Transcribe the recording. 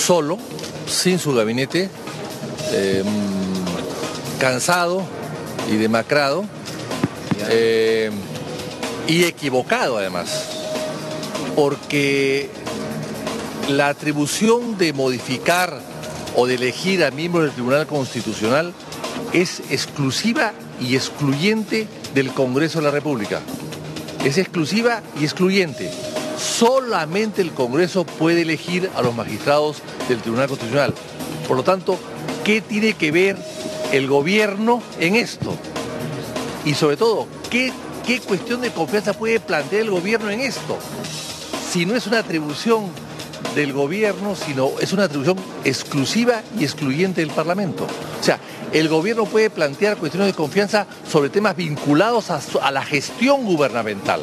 solo, sin su gabinete, eh, cansado y demacrado, eh, y equivocado además, porque la atribución de modificar o de elegir a miembros del Tribunal Constitucional es exclusiva y excluyente del Congreso de la República. Es exclusiva y excluyente. Solamente el Congreso puede elegir a los magistrados del Tribunal Constitucional. Por lo tanto, ¿qué tiene que ver el gobierno en esto? Y sobre todo, ¿qué, qué cuestión de confianza puede plantear el gobierno en esto? Si no es una atribución del gobierno, sino es una atribución exclusiva y excluyente del Parlamento. O sea, el gobierno puede plantear cuestiones de confianza sobre temas vinculados a, a la gestión gubernamental.